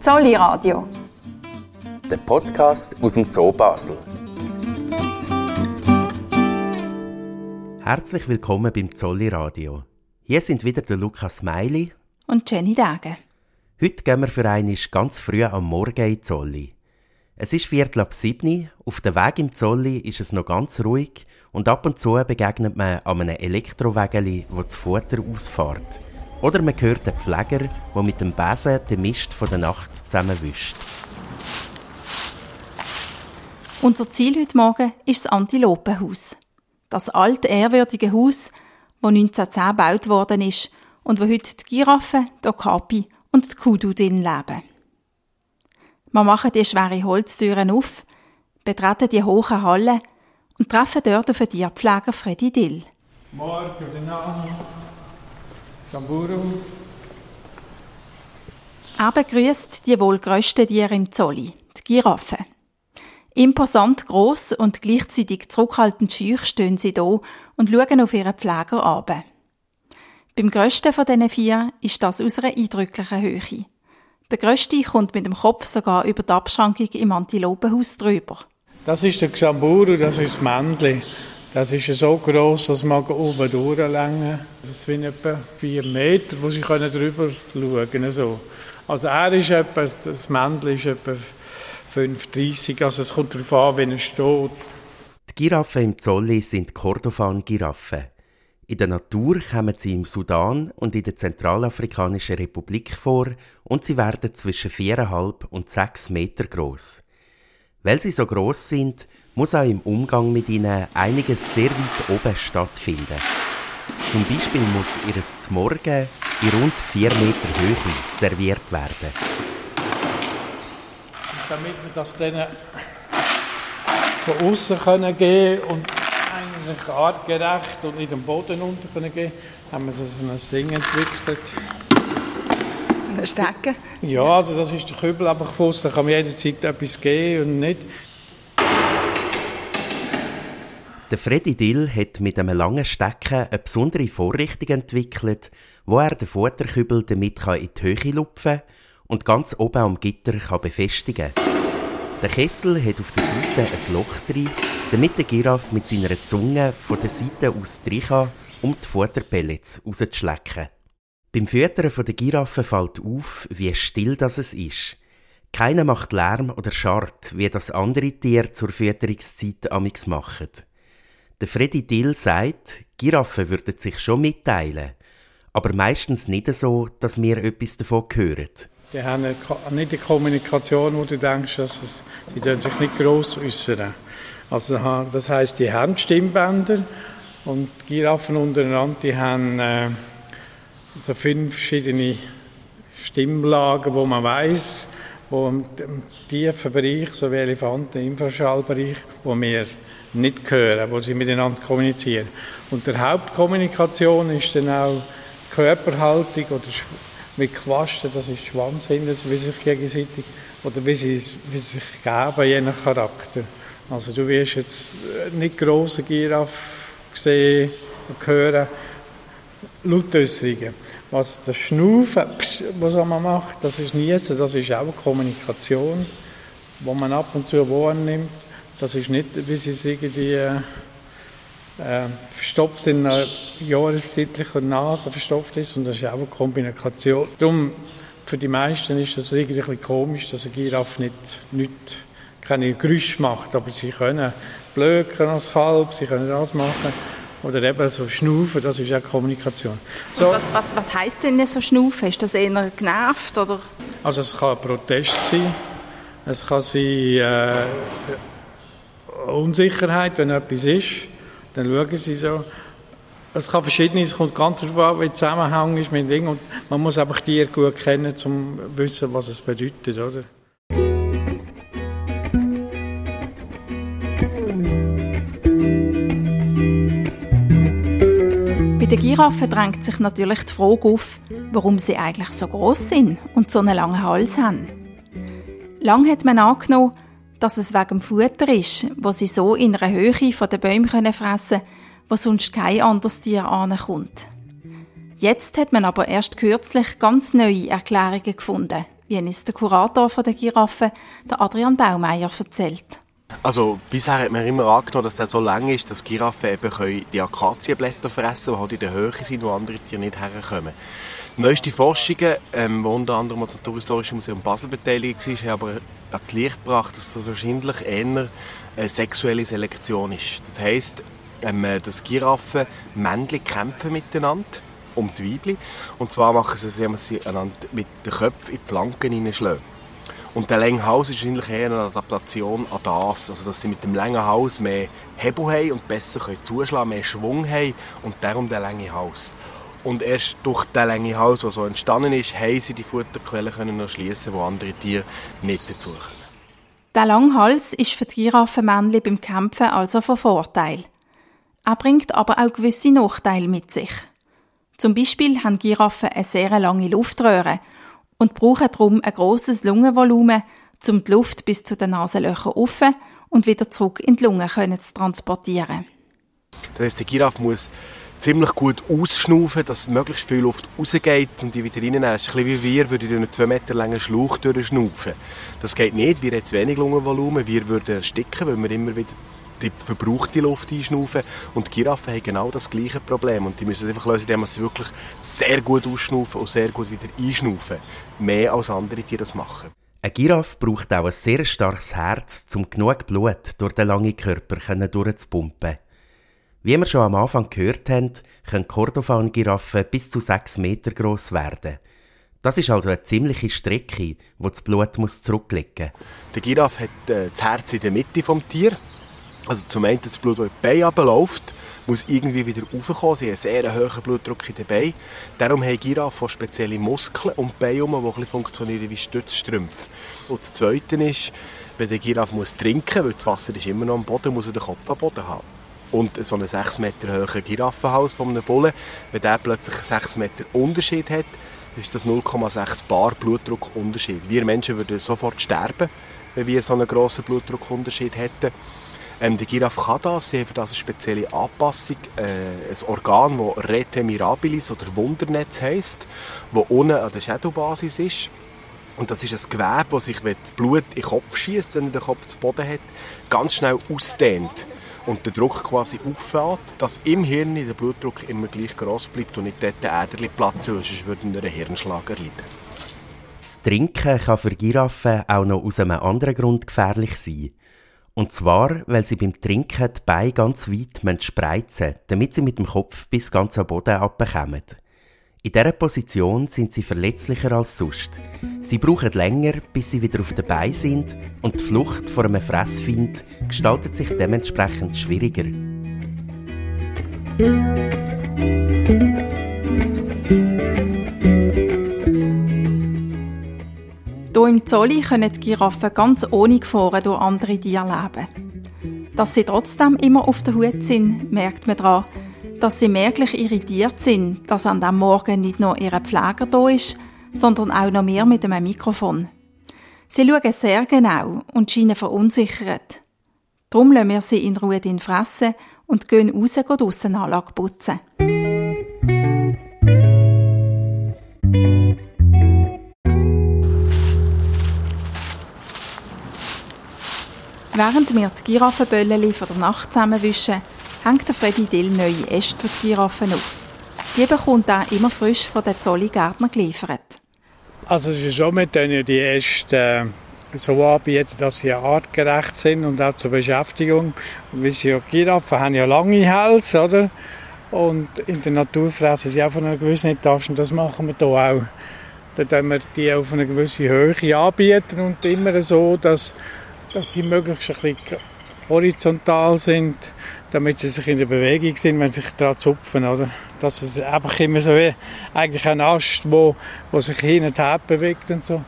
Zolli Radio. Der Podcast aus dem Zoo Basel. Herzlich willkommen beim Zolli Radio. Hier sind wieder der Lukas Meili und Jenny Dage. Heute gehen wir für einmal ganz früh am Morgen in Zolli. Es ist Viertel ab sieben. Auf dem Weg im Zolli ist es noch ganz ruhig und ab und zu begegnet man an einem Elektrowägeli, wo das Futter ausfährt. Oder man hört den Pfleger, der mit dem Besen den Mist von der Nacht zusammenwischt. Unser Ziel heute Morgen ist das Antilopenhaus. Das alte, ehrwürdige Haus, das 1910 gebaut worden ist und wo heute die Giraffe, die Okapi und die Kudu drin leben. Wir machen die schwere Holztüren auf, betreten die hohen Hallen und treffen dort auf den Tierpfleger Freddy Dill. Morgen, guten Abend. Samburu. Er begrüßt die wohl grössten Tiere im Zolli, die Giraffe. Imposant gross und gleichzeitig zurückhaltend schüch stehen sie da und schauen auf ihren Pfleger ab. Beim grössten von diesen vier ist das aus einer eindrücklichen Höhe. Der grösste kommt mit dem Kopf sogar über die Abschrankung im Antilopenhaus drüber. Das ist der Xamburu, das ist das Männchen. Das ist so groß, dass man oben durchlangen Das sind etwa vier Meter, wo sie drüber schauen können. So. Also er ist etwa, das Männchen ist etwa 5,30, also es kommt darauf an, wenn er steht. Die Giraffen im Zolli sind Kordofan-Giraffen. In der Natur kommen sie im Sudan und in der Zentralafrikanischen Republik vor und sie werden zwischen 4,5 und 6 Meter groß. Weil sie so groß sind, muss auch im Umgang mit ihnen einiges sehr weit oben stattfinden. Zum Beispiel muss ihres Morgen in rund 4 Meter Höhe serviert werden. Damit wir das denen von außen können gehen und eigentlich artgerecht und in den Boden unter können gehen, haben wir so ein Ding entwickelt. Ein Stecken? Ja, also das ist der Kübel einfach von da kann man jederzeit etwas geben und nicht. Der Freddy Dill hat mit einem langen Stecken eine besondere Vorrichtung entwickelt, wo er den Futterkübel damit in die Höhe lupfen und ganz oben am Gitter kann befestigen. Der Kessel hat auf der Seite ein Loch drin, damit der Giraffe mit seiner Zunge von der Seite aus rein kann, um die Futterpellets rauszuschlecken. Beim Füttern der Giraffe fällt auf, wie still das es ist. Keiner macht Lärm oder Schart, wie das andere Tiere zur Fütterungszeit amix machen. Der Freddy Dill sagt, Giraffen würden sich schon mitteilen, aber meistens nicht so, dass wir etwas davon hören. Die haben nicht eine Kommunikation, wo du denkst, dass es, die sich nicht gross äußern. Also das heißt, die haben Stimmbänder und die Giraffen untereinander, die haben äh, so fünf verschiedene Stimmlagen, wo man weiß, wo im, im tiefen Bereich, so wie Elefanten, im Infraschallbereich, wo wir nicht hören, wo sie miteinander kommunizieren. Und der Hauptkommunikation ist dann auch Körperhaltung oder mit Quasten, das ist Schwanz hinten, wie sich gegenseitig, oder wie sie, wie sie sich geben, je nach Charakter. Also du wirst jetzt nicht grosse Giraffe sehen und hören, Lautäußerungen. Was das Schnaufen, was man macht, das ist Niesen, das ist auch Kommunikation, wo man ab und zu wahrnimmt. Das ist nicht, wie sie es irgendwie äh, äh, verstopft in einer jahreszeitlichen Nase verstopft ist und das ist auch eine Kombination. Darum, für die meisten ist das irgendwie ein komisch, dass eine Giraffe nicht, nicht keine Geräusche macht, aber sie können blöken als Kalb, sie können das machen. Oder eben so schnaufen, das ist auch Kommunikation. So. was, was, was heisst denn so schnaufen? Ist das eher genervt? Oder? Also es kann ein Protest sein, es kann sein äh, Unsicherheit, wenn etwas ist dann schauen sie so. Es kann verschiedenes, es kommt ganz darauf an, wie der Zusammenhang ist mit dem Ding. Und man muss einfach die gut kennen, um zu wissen, was es bedeutet, oder? Bei den Giraffen drängt sich natürlich die Frage auf, warum sie eigentlich so groß sind und so einen langen Hals haben. Lang hat man angenommen, dass es wegen dem Futter ist, wo sie so in einer Höhe von den Bäumen fressen können, wo sonst kein anderes Tier ankommt. Jetzt hat man aber erst kürzlich ganz neue Erklärungen gefunden, wie es der Kurator der Giraffe, der Adrian Baumeier, erzählt. Also bisher hat man immer angenommen, dass es so lang ist, dass Giraffen eben die Akazienblätter fressen können, die halt in der Höhe sind, wo andere Tiere nicht herkommen. Neueste Forschungen, ähm, wo unter anderem das Naturhistorische Museum Basel beteiligt war, haben aber ans Licht gebracht, dass das wahrscheinlich eher eine sexuelle Selektion ist. Das heisst, ähm, dass Giraffen Männchen kämpfen miteinander um die Weibchen. Und zwar machen sie es, indem sie einander mit den Köpfen in die Flanken hineinschlagen. Und der lange Hals ist wahrscheinlich eher eine Adaptation an das. Also, dass sie mit dem langen Hals mehr Hebel haben und besser können zuschlagen mehr Schwung haben und darum der lange Hals. Und erst durch den langen Hals, der so entstanden ist, haben sie die Futterquellen können erschließen, wo andere Tiere nicht dazu können. Der lange Hals ist für die Giraffenmännchen beim Kämpfen also von Vorteil. Er bringt aber auch gewisse Nachteile mit sich. Zum Beispiel haben Giraffen eine sehr lange Luftröhre und brauchen darum ein grosses Lungenvolumen, um die Luft bis zu den Nasenlöchern offen und wieder zurück in die Lunge zu transportieren. Das heisst, der Giraffe muss ziemlich gut ausschnaufen, dass möglichst viel Luft rausgeht und die wieder reinnehmen. Es ist ein bisschen wie wir, würden einen 2 Meter langen Schlauch durchschnaufen. Das geht nicht, wir haben zu wenig Lungenvolumen, wir würden ersticken, weil wir immer wieder die verbrauchte Luft einschnaufen. Und die Giraffen haben genau das gleiche Problem. Und die müssen es einfach lösen, indem sie wirklich sehr gut ausschnaufen und sehr gut wieder einschnaufen. Mehr als andere Tiere das machen. Ein Giraffe braucht auch ein sehr starkes Herz, um genug Blut durch den langen Körper durchzupumpen. Wie wir schon am Anfang gehört haben, können Kordofan-Giraffen bis zu 6 Meter groß werden. Das ist also eine ziemliche Strecke, wo das Blut muss zurücklegen muss. Der Giraffe hat äh, das Herz in der Mitte des Tieres also zum einen das Blut, das in die Beine muss irgendwie wieder raufkommen. Sie haben einen sehr hohen Blutdruck in den Beinen. Darum haben Giraffen spezielle Muskeln die Beine die funktionieren wie Stützstrümpfe. Und das Zweite ist, wenn der Giraffe muss trinken weil das Wasser ist immer noch am Boden, muss er den Kopf am Boden haben. Und so einen 6 Meter hohen Giraffenhals von einem Bullen, wenn der plötzlich 6 Meter Unterschied hat, ist das 0,6 Bar Blutdruckunterschied. Wir Menschen würden sofort sterben, wenn wir so einen grossen Blutdruckunterschied hätten. Ähm, der Giraffe kann das, sie haben für das eine spezielle Anpassung, äh, ein Organ, das Rete mirabilis oder Wundernetz heisst, das unten an der Schädelbasis ist. Und das ist ein Gewebe, das sich, wenn das Blut in den Kopf schießt, wenn er den Kopf zu Boden hat, ganz schnell ausdehnt und der Druck quasi auffällt, dass im Hirn der Blutdruck immer gleich groß bleibt und nicht dort der Äderli platzen, sonst würde er einen Hirnschlag erleiden. Das Trinken kann für Giraffen auch noch aus einem anderen Grund gefährlich sein. Und zwar, weil sie beim Trinken die Beine ganz weit spreizen damit sie mit dem Kopf bis ganz am Boden abbekommen. In dieser Position sind sie verletzlicher als sonst. Sie brauchen länger, bis sie wieder auf den Beinen sind und die Flucht vor einem Fressfeind gestaltet sich dementsprechend schwieriger. Im Zolli können die Giraffen ganz ohne Gefahren durch andere Tiere leben. Dass sie trotzdem immer auf der Hut sind, merkt man daran, dass sie merklich irritiert sind, dass an diesem Morgen nicht nur ihr Pfleger da ist, sondern auch noch mehr mit einem Mikrofon. Sie schauen sehr genau und scheinen verunsichert. Darum lassen wir sie in Ruhe fressen und gehen raus draussen Anlage putzen. Während wir die Giraffenböllchen von der Nacht zusammenwischen, hängt der Freddy Dill neue Äste für die Giraffen auf. Die bekommt er immer frisch von den Zolli-Gärtner geliefert. Also es ist schon mit denen die Äste äh, so anbieten, dass sie artgerecht sind und auch zur Beschäftigung. Wie sie ja Giraffen haben ja lange Hälse, oder? Und in der Natur fressen sie auch von einer gewissen Etage und das machen wir hier auch. Dann tun wir die auf eine gewisse Höhe anbieten und immer so, dass dass sie möglichst ein bisschen horizontal sind, damit sie sich in der Bewegung sind, wenn sie sich daran zupfen, oder? Dass es einfach immer so wie eigentlich ein Ast, wo, wo sich hin und her bewegt und so.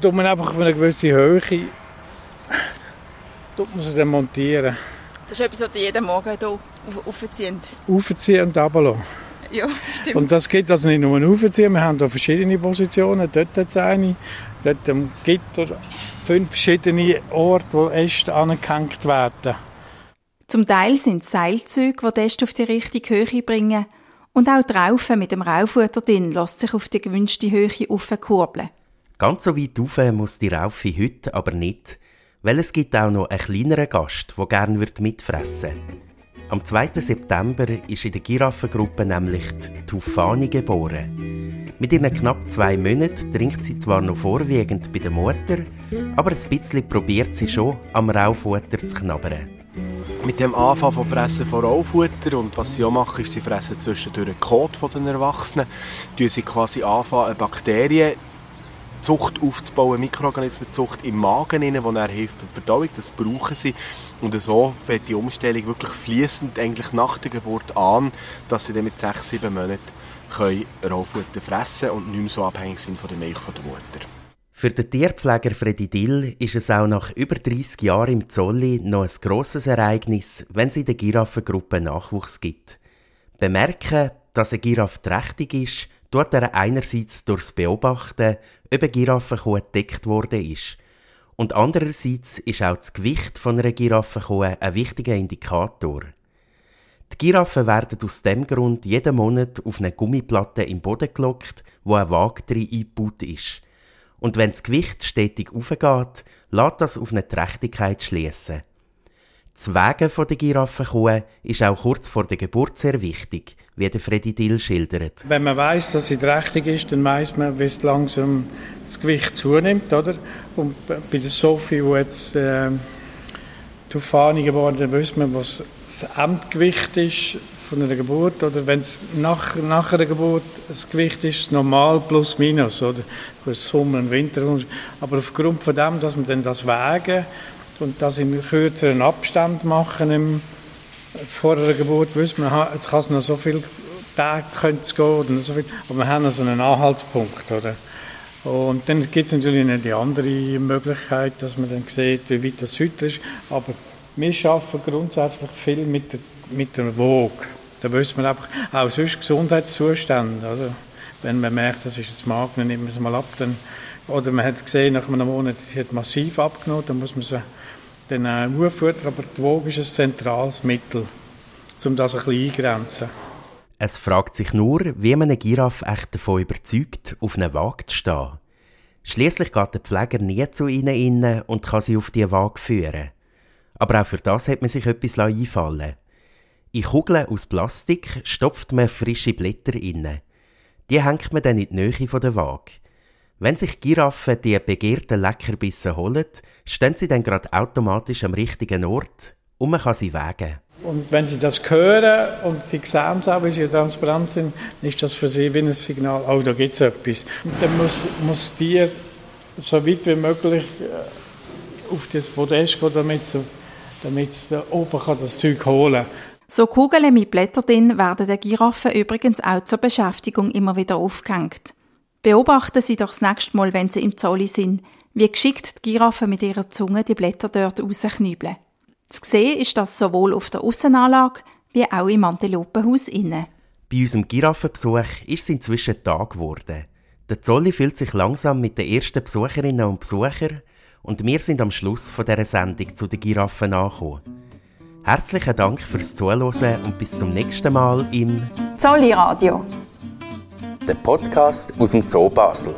Tut man einfach auf eine gewisse Höhe, tut man sie dann montieren. Das ist etwas, was jeden Morgen hier aufziehen. Aufziehen und runterlassen. Ja, stimmt. Und das geht also nicht nur aufziehen, wir haben hier verschiedene Positionen. Dort hat es eine, dort am Gitter fünf verschiedene Orte, wo Äste angehängt werden. Zum Teil sind es Seilzüge, die die Äste auf die richtige Höhe bringen. Und auch die Raufe mit dem Raufutter drin lässt sich auf die gewünschte Höhe aufkurbeln. Ganz so weit rauf muss die Raufe heute aber nicht, weil es gibt auch noch einen kleineren Gast, der gerne mitfressen würde. Am 2. September ist in der Giraffengruppe nämlich die Tufani geboren. Mit ihren knapp zwei Monaten trinkt sie zwar noch vorwiegend bei der Mutter, aber ein bisschen probiert sie schon, am Raufutter zu knabbern. Mit dem Anfang von Fressen von Raufutter und was sie auch machen, ist, sie fressen zwischendurch den Kot den Erwachsenen, tun sie quasi anfangen, Bakterien Zucht aufzubauen, Mikroorganismenzucht im Magen, die dann hilft die Verdauung. Das brauchen sie. Und so fängt die Umstellung wirklich fließend eigentlich nach der Geburt an, dass sie dann mit sechs, sieben Monaten Rohfutter fressen und nicht mehr so abhängig sind von der Milch von der Mutter. Für den Tierpfleger Freddy Dill ist es auch nach über 30 Jahren im Zolli noch ein grosses Ereignis, wenn es in der Giraffengruppe Nachwuchs gibt. Bemerken, dass eine Giraffe trächtig ist, tut er einerseits durchs Beobachten, ob eine Giraffenkuh entdeckt worden ist. Und andererseits ist auch das Gewicht von einer Giraffenkuh ein wichtiger Indikator. Die Giraffen werden aus dem Grund jeden Monat auf eine Gummiplatte im Boden gelockt, wo ein Waage eingebaut ist. Und wenn das Gewicht stetig aufgeht, lässt das auf eine Trächtigkeit schließen. Das Wegen der Giraffenkuh ist auch kurz vor der Geburt sehr wichtig, wie der Freddy Dill schildert. Wenn man weiß, dass sie trächtig ist, dann weiß man, wie es langsam das Gewicht zunimmt, oder? Und bei der Sophie, die jetzt äh, Tufani geworden ist, weiß man, was das Endgewicht ist von einer Geburt, oder wenn es nach, nach einer Geburt das Gewicht ist, normal plus minus, oder? Sommer und Winter. Aber aufgrund von dem, dass man dann das wägen und das in kürzeren Abstand machen im, vor der Geburt, wissen wir, es kann noch so viele Tage gehen so viel, aber wir haben noch so einen Anhaltspunkt, oder? Und dann gibt es natürlich noch die andere Möglichkeit, dass man dann sieht, wie weit das heute ist, aber wir arbeiten grundsätzlich viel mit der, mit der Waage. Da wissen wir einfach, auch sonst Gesundheitszustände, also wenn man merkt, das ist jetzt Magen, dann nimmt man es mal ab, dann, oder man hat gesehen, nach einem Monat, hat massiv abgenommen, dann muss man sie äh, Huffutter, aber die Waage ist ein zentrales Mittel, um das ein bisschen eingrenzen. Es fragt sich nur, wie man eine Giraffe echt davon überzeugt, auf einer Waage zu stehen. Schließlich geht der Pfleger nie zu ihnen innen und kann sie auf die Waage führen. Aber auch für das hat man sich etwas einfallen In Kugeln aus Plastik stopft man frische Blätter inne. Die hängt man dann in die Nähe der Waage. Wenn sich Giraffen die begehrten Leckerbisse holen, stehen sie dann gerade automatisch am richtigen Ort und man kann sie wägen. Und wenn sie das hören und sie sehen es auch, wie sie transparent sind, ist das für sie wie ein Signal, oh, da gibt es etwas. Und dann muss, muss das Tier so weit wie möglich äh, auf das Podest gehen, damit es, damit es oben kann das Zeug holen kann. So Kugeln mit Blättern drin werden der Giraffen übrigens auch zur Beschäftigung immer wieder aufgehängt. Beobachten Sie doch das nächste Mal, wenn Sie im Zolli sind, wie geschickt die Giraffen mit ihrer Zunge die Blätter dort rausknübeln. Zu sehen ist das sowohl auf der Aussenanlage wie auch im Antilopenhaus innen. Bei unserem Giraffenbesuch ist es inzwischen Tag geworden. Der Zolli fühlt sich langsam mit den ersten Besucherinnen und Besuchern und wir sind am Schluss von dieser Sendung zu den Giraffen angekommen. Herzlichen Dank fürs Zuhören und bis zum nächsten Mal im Zolli Radio der Podcast aus dem Zoo Basel.